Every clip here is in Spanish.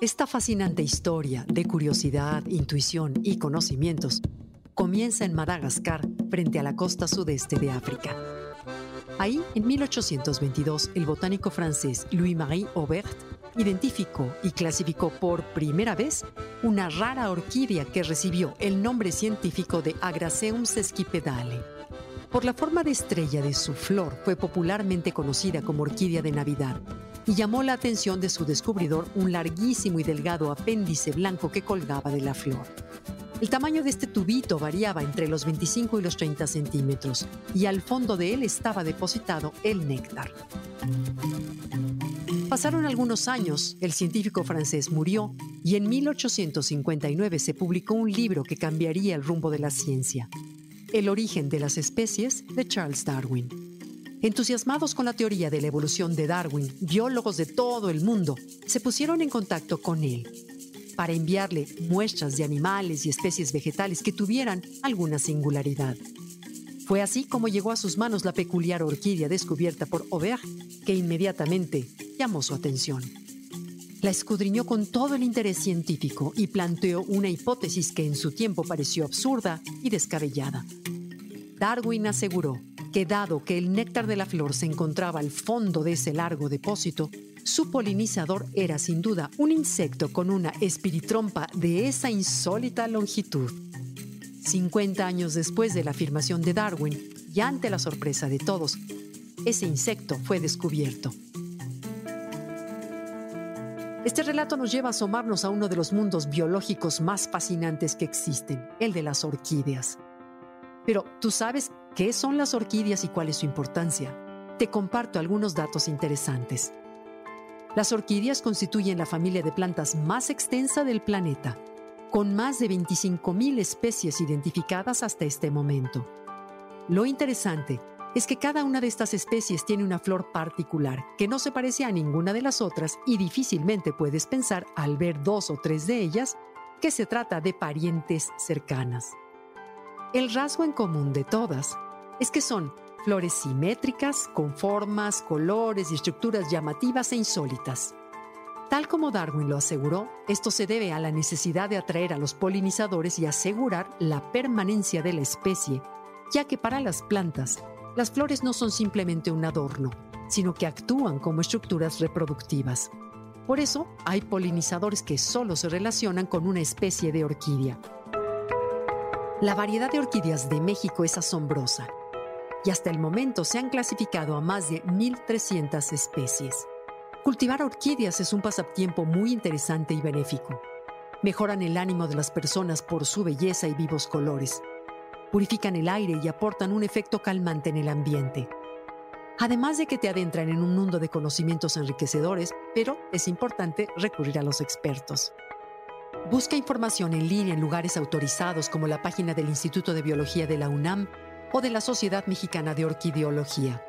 Esta fascinante historia de curiosidad, intuición y conocimientos comienza en Madagascar, frente a la costa sudeste de África. Ahí, en 1822, el botánico francés Louis-Marie Aubert identificó y clasificó por primera vez una rara orquídea que recibió el nombre científico de Agraceum sesquipedale. Por la forma de estrella de su flor, fue popularmente conocida como orquídea de Navidad y llamó la atención de su descubridor un larguísimo y delgado apéndice blanco que colgaba de la flor. El tamaño de este tubito variaba entre los 25 y los 30 centímetros y al fondo de él estaba depositado el néctar. Pasaron algunos años, el científico francés murió y en 1859 se publicó un libro que cambiaría el rumbo de la ciencia, El origen de las especies de Charles Darwin. Entusiasmados con la teoría de la evolución de Darwin, biólogos de todo el mundo se pusieron en contacto con él para enviarle muestras de animales y especies vegetales que tuvieran alguna singularidad. Fue así como llegó a sus manos la peculiar orquídea descubierta por Aubert, que inmediatamente llamó su atención. La escudriñó con todo el interés científico y planteó una hipótesis que en su tiempo pareció absurda y descabellada. Darwin aseguró que dado que el néctar de la flor se encontraba al fondo de ese largo depósito, su polinizador era sin duda un insecto con una espiritrompa de esa insólita longitud. 50 años después de la afirmación de Darwin, y ante la sorpresa de todos, ese insecto fue descubierto. Este relato nos lleva a asomarnos a uno de los mundos biológicos más fascinantes que existen, el de las orquídeas. Pero, ¿tú sabes qué son las orquídeas y cuál es su importancia? Te comparto algunos datos interesantes. Las orquídeas constituyen la familia de plantas más extensa del planeta, con más de 25.000 especies identificadas hasta este momento. Lo interesante es que cada una de estas especies tiene una flor particular que no se parece a ninguna de las otras y difícilmente puedes pensar al ver dos o tres de ellas que se trata de parientes cercanas. El rasgo en común de todas es que son flores simétricas, con formas, colores y estructuras llamativas e insólitas. Tal como Darwin lo aseguró, esto se debe a la necesidad de atraer a los polinizadores y asegurar la permanencia de la especie, ya que para las plantas, las flores no son simplemente un adorno, sino que actúan como estructuras reproductivas. Por eso, hay polinizadores que solo se relacionan con una especie de orquídea. La variedad de orquídeas de México es asombrosa y hasta el momento se han clasificado a más de 1.300 especies. Cultivar orquídeas es un pasatiempo muy interesante y benéfico. Mejoran el ánimo de las personas por su belleza y vivos colores. Purifican el aire y aportan un efecto calmante en el ambiente. Además de que te adentran en un mundo de conocimientos enriquecedores, pero es importante recurrir a los expertos. Busca información en línea en lugares autorizados como la página del Instituto de Biología de la UNAM o de la Sociedad Mexicana de Orquideología.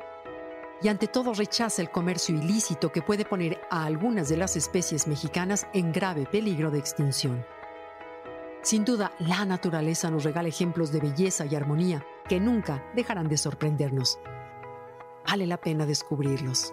Y ante todo rechaza el comercio ilícito que puede poner a algunas de las especies mexicanas en grave peligro de extinción. Sin duda, la naturaleza nos regala ejemplos de belleza y armonía que nunca dejarán de sorprendernos. Vale la pena descubrirlos.